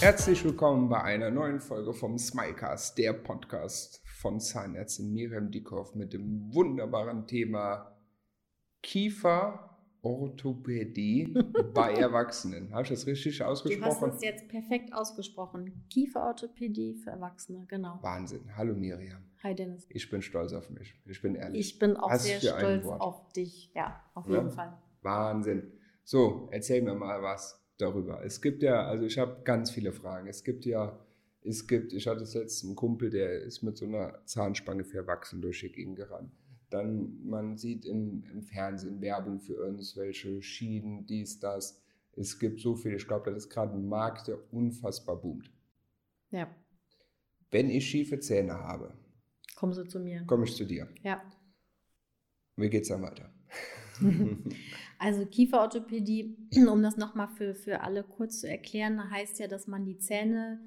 Herzlich willkommen bei einer neuen Folge vom Smilecast, der Podcast von Zahnärztin Miriam Dickhoff mit dem wunderbaren Thema Kieferorthopädie bei Erwachsenen. Habe ich das richtig Du hast ausgesprochen? es jetzt perfekt ausgesprochen. Kieferorthopädie für Erwachsene, genau. Wahnsinn. Hallo Miriam. Hi Dennis. Ich bin stolz auf mich. Ich bin ehrlich. Ich bin auch Was sehr stolz auf dich. Ja, auf Ja. jeden Fall. Wahnsinn. So, erzähl mir mal was darüber. Es gibt ja, also ich habe ganz viele Fragen. Es gibt ja, es gibt, ich hatte letztens einen Kumpel, der ist mit so einer Zahnspange für Erwachsene durch die Gegend gerannt. Dann, man sieht im, im Fernsehen Werbung für irgendwelche Schienen, dies, das. Es gibt so viel, ich glaube, das ist gerade ein Markt, der unfassbar boomt. Ja, Wenn ich schiefe Zähne habe, komm so zu mir. komme ich zu dir. Ja. Wie geht's dann weiter? Also Kieferorthopädie, um das nochmal für, für alle kurz zu erklären, heißt ja, dass man die Zähne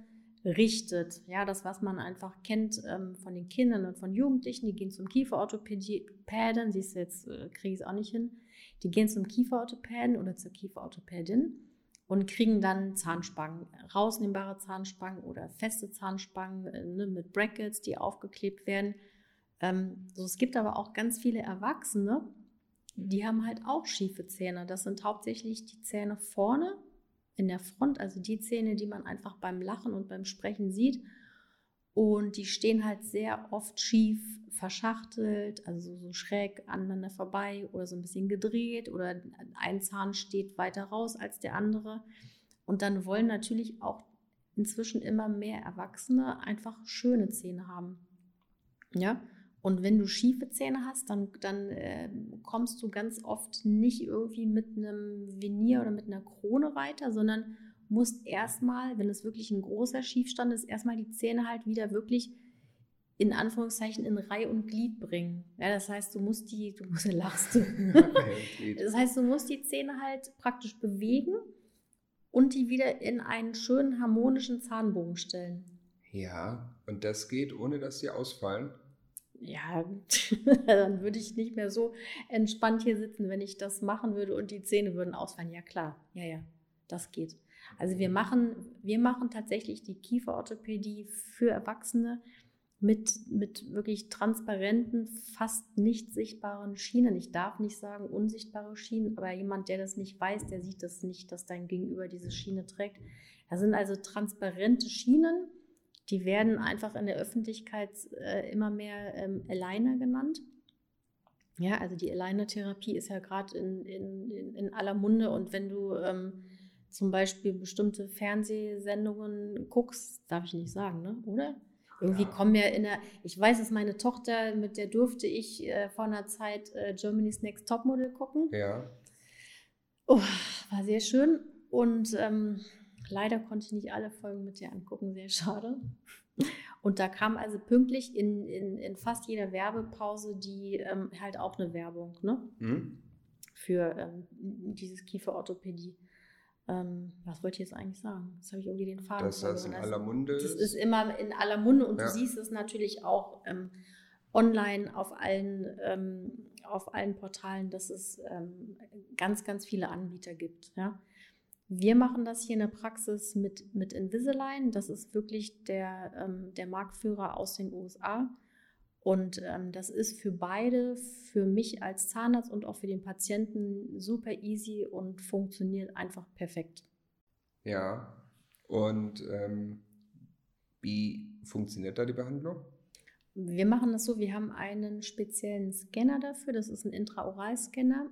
richtet. Ja, das, was man einfach kennt ähm, von den Kindern und von Jugendlichen, die gehen zum Kieferorthopäden, siehst du, jetzt äh, kriege ich es auch nicht hin, die gehen zum Kieferorthopäden oder zur Kieferorthopädin und kriegen dann Zahnspangen, rausnehmbare Zahnspangen oder feste Zahnspangen äh, ne, mit Brackets, die aufgeklebt werden. Ähm, so, es gibt aber auch ganz viele Erwachsene, die haben halt auch schiefe Zähne. Das sind hauptsächlich die Zähne vorne in der Front, also die Zähne, die man einfach beim Lachen und beim Sprechen sieht. Und die stehen halt sehr oft schief, verschachtelt, also so schräg aneinander vorbei oder so ein bisschen gedreht oder ein Zahn steht weiter raus als der andere. Und dann wollen natürlich auch inzwischen immer mehr Erwachsene einfach schöne Zähne haben. Ja, und wenn du schiefe Zähne hast, dann, dann äh, kommst du ganz oft nicht irgendwie mit einem Venier oder mit einer Krone weiter, sondern musst erstmal, wenn es wirklich ein großer Schiefstand ist, erstmal die Zähne halt wieder wirklich in Anführungszeichen in Reih und Glied bringen. Ja, das heißt, du musst die, du musst lachst. Das heißt, du musst die Zähne halt praktisch bewegen und die wieder in einen schönen harmonischen Zahnbogen stellen. Ja, und das geht, ohne dass sie ausfallen. Ja, dann würde ich nicht mehr so entspannt hier sitzen, wenn ich das machen würde und die Zähne würden ausfallen. Ja, klar. Ja, ja, das geht. Also wir machen, wir machen tatsächlich die Kieferorthopädie für Erwachsene mit, mit wirklich transparenten, fast nicht sichtbaren Schienen. Ich darf nicht sagen unsichtbare Schienen, aber jemand, der das nicht weiß, der sieht das nicht, dass dein Gegenüber diese Schiene trägt. Das sind also transparente Schienen, die werden einfach in der Öffentlichkeit äh, immer mehr ähm, Aligner genannt. Ja, also die Aligner-Therapie ist ja gerade in, in, in, aller Munde und wenn du ähm, zum Beispiel bestimmte Fernsehsendungen guckst, darf ich nicht sagen, ne? oder? Irgendwie Ja. kommen ja in der, ich weiß, dass meine Tochter, mit der durfte ich äh, vor einer Zeit äh, Germany's Next Topmodel gucken. Ja. Oh, war sehr schön und ähm, leider konnte ich nicht alle Folgen mit dir angucken, sehr schade. Und da kam also pünktlich in, in, in fast jeder Werbepause die ähm, halt auch eine Werbung ne? Hm? für ähm, dieses Kieferorthopädie. Ähm, was wollte ich jetzt eigentlich sagen? Das habe ich irgendwie den Faden Dass das in aller Munde Das ist. ist immer in aller Munde und Ja. du siehst es natürlich auch ähm, online auf allen, ähm, auf allen Portalen, dass es ähm, ganz, ganz viele Anbieter gibt. Ja? Wir machen das hier in der Praxis mit, mit Invisalign. Das ist wirklich der, ähm, der Marktführer aus den USA. Und ähm, das ist für beide, für mich als Zahnarzt und auch für den Patienten super easy und funktioniert einfach perfekt. Ja. Und ähm, wie funktioniert da die Behandlung? Wir machen das so, wir haben einen speziellen Scanner dafür, das ist ein Intraoralscanner.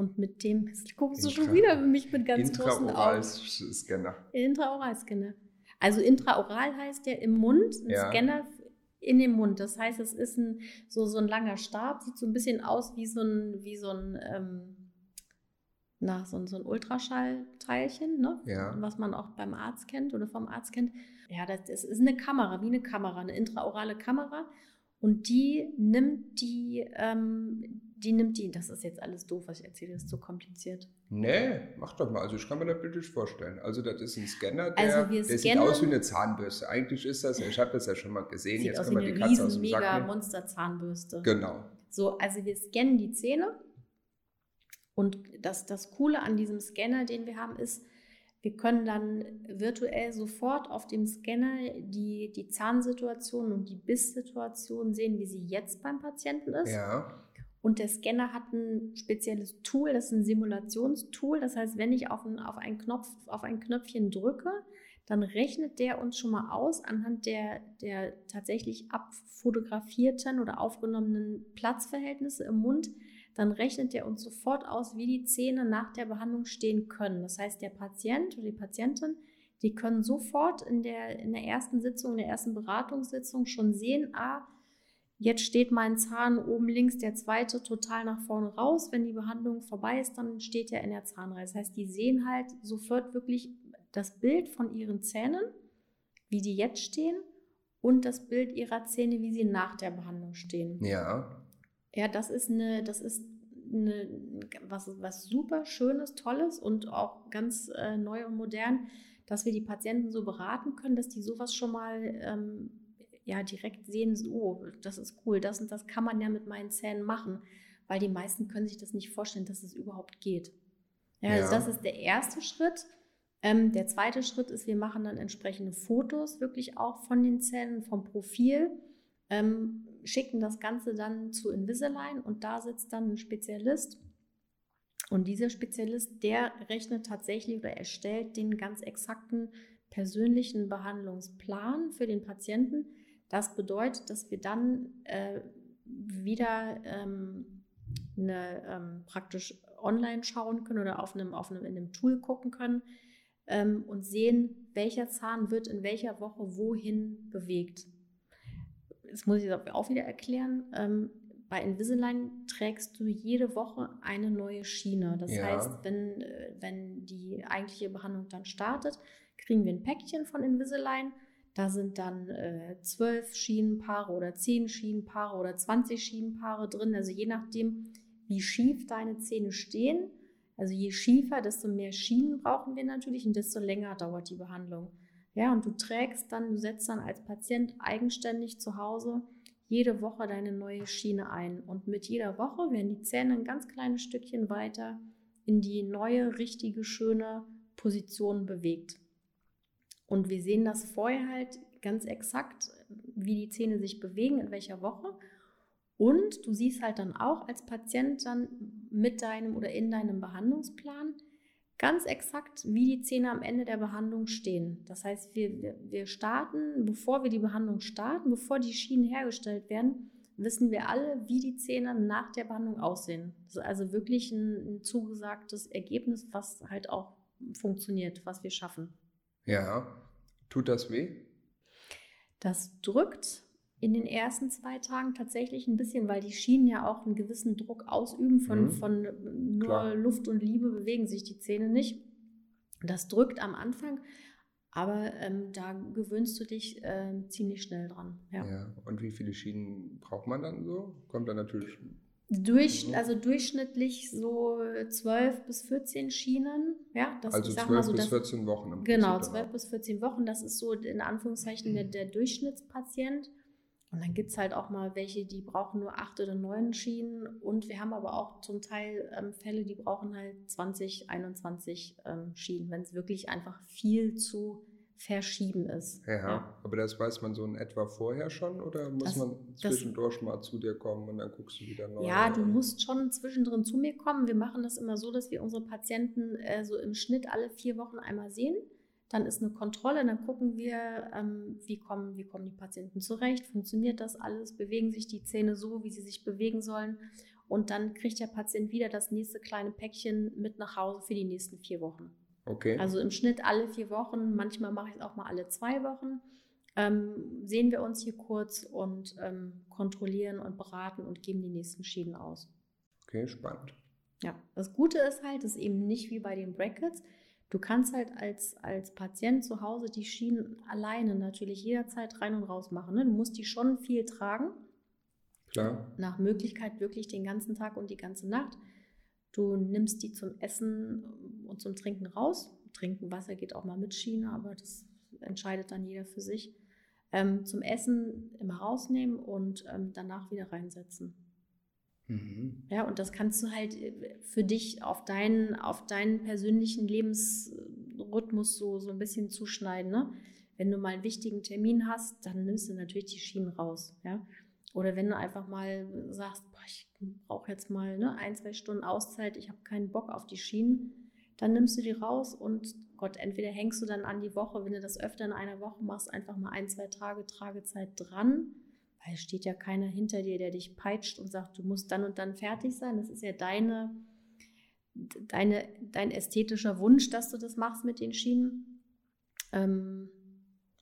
Und mit dem guckst du schon wieder mich mit ganz großen Augen. Intraoral-Scanner. Intraoralscanner. Also intraoral heißt der im Mund, ein Ja. Scanner in dem Mund. Das heißt, es ist ein, so, so ein langer Stab, sieht so ein bisschen aus wie so ein, wie so ein, ähm, na, so ein, so ein Ultraschallteilchen, ne? Ja. was man auch beim Arzt kennt oder vom Arzt kennt. Ja, das, das ist eine Kamera, wie eine Kamera, eine intraorale Kamera. Und die nimmt die, ähm, die nimmt die, das ist jetzt alles doof, was ich erzähle, das ist zu kompliziert. Nee, mach doch mal. Also ich kann mir das bildlich vorstellen. Also das ist ein Scanner, der, Also der sieht aus wie eine Zahnbürste. Eigentlich ist das, ich habe das ja schon mal gesehen, Sieht jetzt aus kann man eine die Katze aus riesen, dem Sack mega. Monster-Zahnbürste. Genau. So, also wir scannen die Zähne. Und das, das Coole an diesem Scanner, den wir haben, ist, Wir können dann virtuell sofort auf dem Scanner die, die Zahnsituation und die Bisssituation sehen, wie sie jetzt beim Patienten ist. Ja. Und der Scanner hat ein spezielles Tool, das ist ein Simulationstool. Das heißt, wenn ich auf ein, auf einen Knopf, auf ein Knöpfchen drücke, dann rechnet der uns schon mal aus anhand der, der tatsächlich abfotografierten oder aufgenommenen Platzverhältnisse im Mund, dann rechnet der uns sofort aus, wie die Zähne nach der Behandlung stehen können. Das heißt, der Patient oder die Patientin, die können sofort in der, in der ersten Sitzung, in der ersten Beratungssitzung schon sehen, ah, jetzt steht mein Zahn oben links, der zweite total nach vorne raus. Wenn die Behandlung vorbei ist, dann steht er in der Zahnreihe. Das heißt, die sehen halt sofort wirklich das Bild von ihren Zähnen, wie die jetzt stehen, und das Bild ihrer Zähne, wie sie nach der Behandlung stehen. Ja. Ja, das ist eine, das ist eine, was, was super Schönes, Tolles und auch ganz äh, neu und modern, dass wir die Patienten so beraten können, dass die sowas schon mal ähm, ja direkt sehen, oh, das ist cool, das und das kann man ja mit meinen Zähnen machen, weil die meisten können sich das nicht vorstellen, dass es überhaupt geht. Ja, also ja. das ist der erste Schritt. Ähm, der zweite Schritt ist, wir machen dann entsprechende Fotos wirklich auch von den Zähnen, vom Profil. Ähm, schicken das Ganze dann zu Invisalign und da sitzt dann ein Spezialist. Und dieser Spezialist, der rechnet tatsächlich oder erstellt den ganz exakten persönlichen Behandlungsplan für den Patienten. Das bedeutet, dass wir dann äh, wieder ähm, eine, ähm, praktisch online schauen können oder auf einem, auf einem, in einem Tool gucken können ähm, und sehen, welcher Zahn wird in welcher Woche wohin bewegt das muss ich auch wieder erklären, ähm, bei Invisalign trägst du jede Woche eine neue Schiene. Das ja. heißt, wenn, äh, wenn die eigentliche Behandlung dann startet, kriegen wir ein Päckchen von Invisalign. Da sind dann äh, zwölf Schienenpaare oder zehn Schienenpaare oder 20 Schienenpaare drin. Also je nachdem, wie schief deine Zähne stehen. Also je schiefer, desto mehr Schienen brauchen wir natürlich und desto länger dauert die Behandlung. Ja, und du trägst dann, du setzt dann als Patient eigenständig zu Hause jede Woche deine neue Schiene ein. Und mit jeder Woche werden die Zähne ein ganz kleines Stückchen weiter in die neue, richtige, schöne Position bewegt. Und wir sehen das vorher halt ganz exakt, wie die Zähne sich bewegen, in welcher Woche. Und du siehst halt dann auch als Patient dann mit deinem oder in deinem Behandlungsplan, ganz exakt, wie die Zähne am Ende der Behandlung stehen. Das heißt, wir, wir starten, bevor wir die Behandlung starten, bevor die Schienen hergestellt werden, wissen wir alle, wie die Zähne nach der Behandlung aussehen. Also wirklich ein, ein zugesagtes Ergebnis, was halt auch funktioniert, was wir schaffen. Ja, tut das weh? Das drückt in den ersten zwei Tagen tatsächlich ein bisschen, weil die Schienen ja auch einen gewissen Druck ausüben. Von, mhm. von nur Klar. Luft und Liebe bewegen sich die Zähne nicht. Das drückt am Anfang, aber ähm, da gewöhnst du dich äh, ziemlich schnell dran. Ja. ja. Und wie viele Schienen braucht man dann so? Kommt dann natürlich. Durch, also durchschnittlich so 12 bis 14 Schienen. Ja, das, also 12 so, bis 14 Wochen. Im genau, 12 bis 14 Wochen. Das ist so in Anführungszeichen der, der Durchschnittspatient. Und dann gibt es halt auch mal welche, die brauchen nur acht oder neun Schienen. Und wir haben aber auch zum Teil ähm, Fälle, die brauchen halt 20, 21 ähm, Schienen, wenn es wirklich einfach viel zu verschieben ist. Ja, ja, aber das weiß man so in etwa vorher schon oder muss das, man zwischendurch das, mal zu dir kommen und dann guckst du wieder neu? Ja, du musst schon zwischendrin zu mir kommen. Wir machen das immer so, dass wir unsere Patienten äh, so im Schnitt alle vier Wochen einmal sehen. Dann ist eine Kontrolle, dann gucken wir, ähm, wie, kommen, wie kommen die Patienten zurecht, funktioniert das alles, bewegen sich die Zähne so, wie sie sich bewegen sollen. Und dann kriegt der Patient wieder das nächste kleine Päckchen mit nach Hause für die nächsten vier Wochen. Okay. Also im Schnitt alle vier Wochen, manchmal mache ich es auch mal alle zwei Wochen. Ähm, sehen wir uns hier kurz und ähm, kontrollieren und beraten und geben die nächsten Schienen aus. Okay, spannend. Ja, das Gute ist halt, es ist eben nicht wie bei den Brackets. Du kannst halt als, als Patient zu Hause die Schienen alleine natürlich jederzeit rein und raus machen. Ne? Du musst die schon viel tragen. Klar. Nach Möglichkeit wirklich den ganzen Tag und die ganze Nacht. Du nimmst die zum Essen und zum Trinken raus. Trinken Wasser geht auch mal mit Schiene, aber das entscheidet dann jeder für sich. Ähm, zum Essen immer rausnehmen und ähm, danach wieder reinsetzen. Mhm. Ja, und das kannst du halt äh, für dich auf deinen, auf deinen persönlichen Lebensrhythmus Rhythmus so, so ein bisschen zuschneiden. Ne? Wenn du mal einen wichtigen Termin hast, dann nimmst du natürlich die Schienen raus. Ja? Oder wenn du einfach mal sagst, boah, ich brauche jetzt mal ne, ein, zwei Stunden Auszeit, ich habe keinen Bock auf die Schienen, dann nimmst du die raus und Gott, entweder hängst du dann an die Woche, wenn du das öfter in einer Woche machst, einfach mal ein, zwei Tage Tragezeit dran, weil es steht ja keiner hinter dir, der dich peitscht und sagt, du musst dann und dann fertig sein. Das ist ja deine, deine, dein ästhetischer Wunsch, dass du das machst mit den Schienen. Ähm,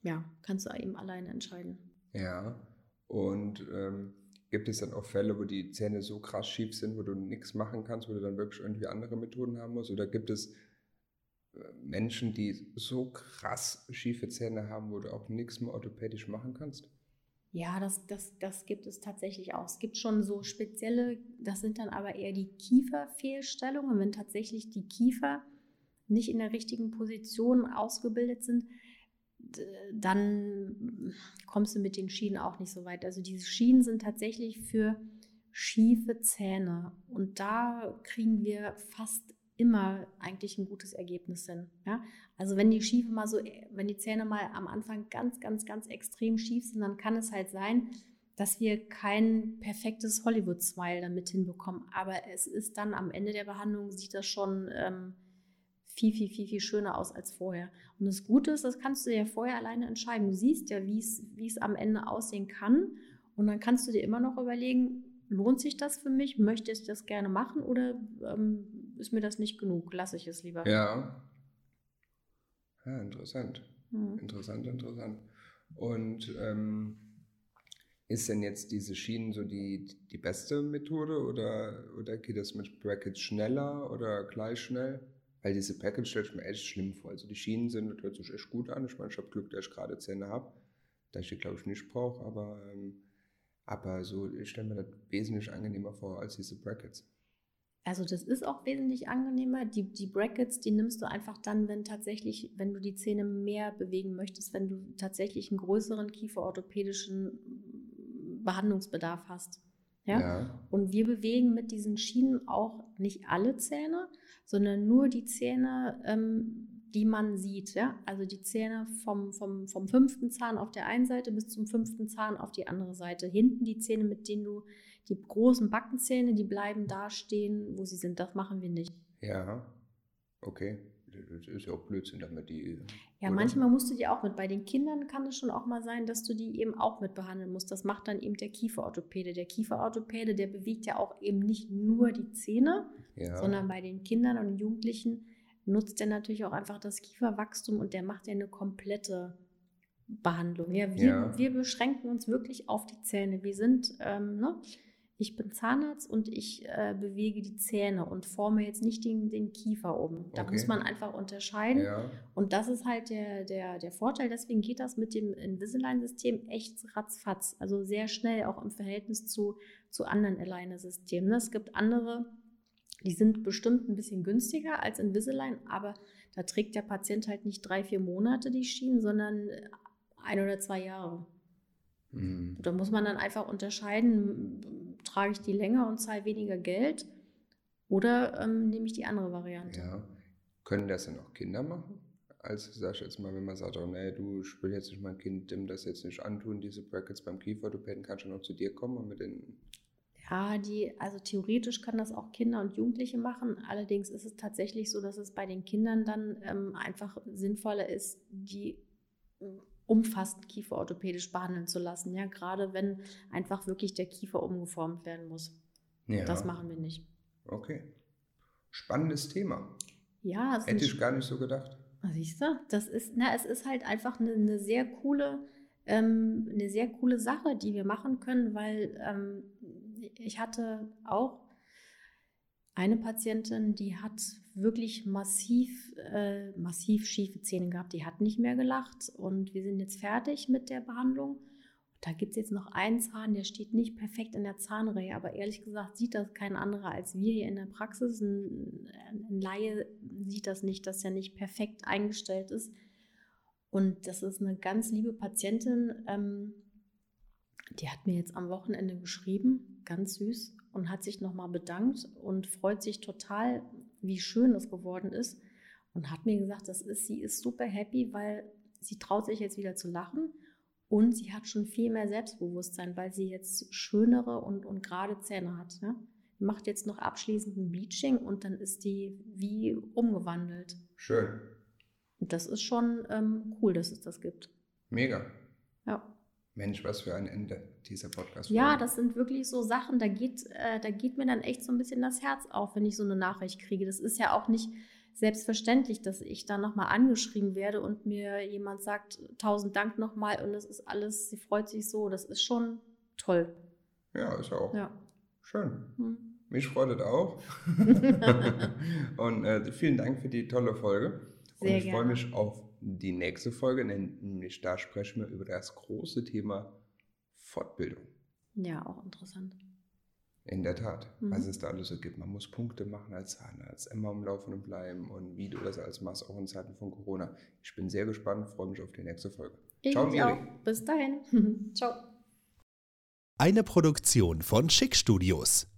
ja, kannst du eben alleine entscheiden. Ja, und ähm, gibt es dann auch Fälle, wo die Zähne so krass schief sind, wo du nichts machen kannst, wo du dann wirklich irgendwie andere Methoden haben musst? Oder gibt es äh, Menschen, die so krass schiefe Zähne haben, wo du auch nichts mehr orthopädisch machen kannst? Ja, das, das, das gibt es tatsächlich auch. Es gibt schon so spezielle, das sind dann aber eher die Kieferfehlstellungen, wenn tatsächlich die Kiefer nicht in der richtigen Position ausgebildet sind, dann kommst du mit den Schienen auch nicht so weit. Also diese Schienen sind tatsächlich für schiefe Zähne und da kriegen wir fast immer eigentlich ein gutes Ergebnis hin. Ja? Also wenn die Schiefe mal so, wenn die Zähne mal am Anfang ganz, ganz, ganz extrem schief sind, dann kann es halt sein, dass wir kein perfektes Hollywood-Smile damit hinbekommen. Aber es ist dann am Ende der Behandlung, sieht das schon ähm, viel, viel, viel, viel schöner aus als vorher. Und das Gute ist, das kannst du ja vorher alleine entscheiden. Du siehst ja, wie es am Ende aussehen kann. Und dann kannst du dir immer noch überlegen, lohnt sich das für mich? Möchte ich das gerne machen oder ähm, ist mir das nicht genug? Lasse ich es lieber. Ja. Ja, interessant. Mhm. Interessant, interessant. Und ähm, ist denn jetzt diese Schienen so die, die beste Methode oder, oder geht das mit Brackets schneller oder gleich schnell? Weil diese Package stellt mir echt schlimm vor. Also die Schienen sind, das hört sich echt gut an. Ich meine, ich habe Glück, dass ich gerade Zähne habe, da ich die, glaube ich, nicht brauche, aber, ähm, aber so, ich stelle mir das wesentlich angenehmer vor als diese Brackets. Also das ist auch wesentlich angenehmer. Die, die Brackets, die nimmst du einfach dann, wenn tatsächlich, wenn du die Zähne mehr bewegen möchtest, wenn du tatsächlich einen größeren kieferorthopädischen Behandlungsbedarf hast. Ja? ja? Und wir bewegen mit diesen Schienen auch nicht alle Zähne, sondern nur die Zähne, ähm, die man sieht. Ja? Also die Zähne vom, vom, vom fünften Zahn auf der einen Seite bis zum fünften Zahn auf die andere Seite. Hinten die Zähne, mit denen du die großen Backenzähne, die bleiben da stehen, wo sie sind. Das machen wir nicht. Ja, okay. Das ist ja auch Blödsinn, damit die. Ja, oder? manchmal musst du die auch mit. Bei den Kindern kann es schon auch mal sein, dass du die eben auch mit behandeln musst. Das macht dann eben der Kieferorthopäde. Der Kieferorthopäde, der bewegt ja auch eben nicht nur die Zähne, ja. sondern bei den Kindern und Jugendlichen nutzt er natürlich auch einfach das Kieferwachstum und der macht ja eine komplette Behandlung. Ja, wir, ja. wir beschränken uns wirklich auf die Zähne. Wir sind, ähm, ne? Ich bin Zahnarzt und ich äh, bewege die Zähne und forme jetzt nicht den, den Kiefer oben. Da okay. muss man einfach unterscheiden. Ja. Und das ist halt der, der, der Vorteil. Deswegen geht das mit dem Invisalign-System echt ratzfatz. Also sehr schnell, auch im Verhältnis zu, zu anderen Aligner-Systemen. Es gibt andere, die sind bestimmt ein bisschen günstiger als Invisalign, aber da trägt der Patient halt nicht drei, vier Monate die Schienen, sondern ein oder zwei Jahre. Mhm. Da muss man dann einfach unterscheiden, trage ich die länger und zahle weniger Geld oder ähm, nehme ich die andere Variante. Ja. Können das dann auch Kinder machen? Also sag ich jetzt mal, wenn man sagt, oh nee, du, ich will jetzt nicht mein Kind dem das jetzt nicht antun, diese Brackets beim Kieferorthopäden, kann schon noch zu dir kommen und mit den ja, die, also theoretisch können das auch Kinder und Jugendliche machen. Allerdings ist es tatsächlich so, dass es bei den Kindern dann ähm, einfach sinnvoller ist, die umfassend kieferorthopädisch behandeln zu lassen. Ja, gerade wenn einfach wirklich der Kiefer umgeformt werden muss. Ja. Das machen wir nicht. Okay. Spannendes Thema. Ja, hätte ich gar nicht so gedacht. Siehst du, das ist, na, es ist halt einfach eine, eine sehr coole, ähm, eine sehr coole Sache, die wir machen können, weil ähm, ich hatte auch eine Patientin, die hat wirklich massiv, äh, massiv schiefe Zähne gehabt. Die hat nicht mehr gelacht und wir sind jetzt fertig mit der Behandlung. Da gibt es jetzt noch einen Zahn, der steht nicht perfekt in der Zahnreihe, aber ehrlich gesagt sieht das kein anderer als wir hier in der Praxis. Ein, ein Laie sieht das nicht, dass er nicht perfekt eingestellt ist. Und das ist eine ganz liebe Patientin, ähm, die hat mir jetzt am Wochenende geschrieben, ganz süß, und hat sich nochmal bedankt und freut sich total, wie schön es geworden ist. und hat mir gesagt, das ist, sie ist super happy, weil sie traut sich jetzt wieder zu lachen und sie hat schon viel mehr Selbstbewusstsein, weil sie jetzt schönere und, und gerade Zähne hat. Ne? Macht jetzt noch abschließend ein Bleaching und dann ist die wie umgewandelt. Schön. Und das ist schon ähm, cool, dass es das gibt. Mega. Ja. Mensch, was für ein Ende dieser Podcast. Ja, das sind wirklich so Sachen, da geht, äh, da geht mir dann echt so ein bisschen das Herz auf, wenn ich so eine Nachricht kriege. Das ist ja auch nicht selbstverständlich, dass ich da nochmal angeschrieben werde und mir jemand sagt, tausend Dank nochmal und das ist alles, sie freut sich so. Das ist schon toll. Ja, ist auch. Ja. Schön. Hm. Mich freut es auch. und äh, vielen Dank für die tolle Folge. Sehr und ich freue mich auf die nächste Folge, nämlich da sprechen wir über das große Thema Fortbildung. Ja, auch interessant. In der Tat, mhm. was es da alles so gibt. Man muss Punkte machen als Zahnarzt, immer am Laufenden bleiben und wie du das als machst, auch in Zeiten von Corona. Ich bin sehr gespannt, freue mich auf die nächste Folge. Ich Ciao, Miri. Auch. Bis dahin. Ciao. Eine Produktion von Schick Studios.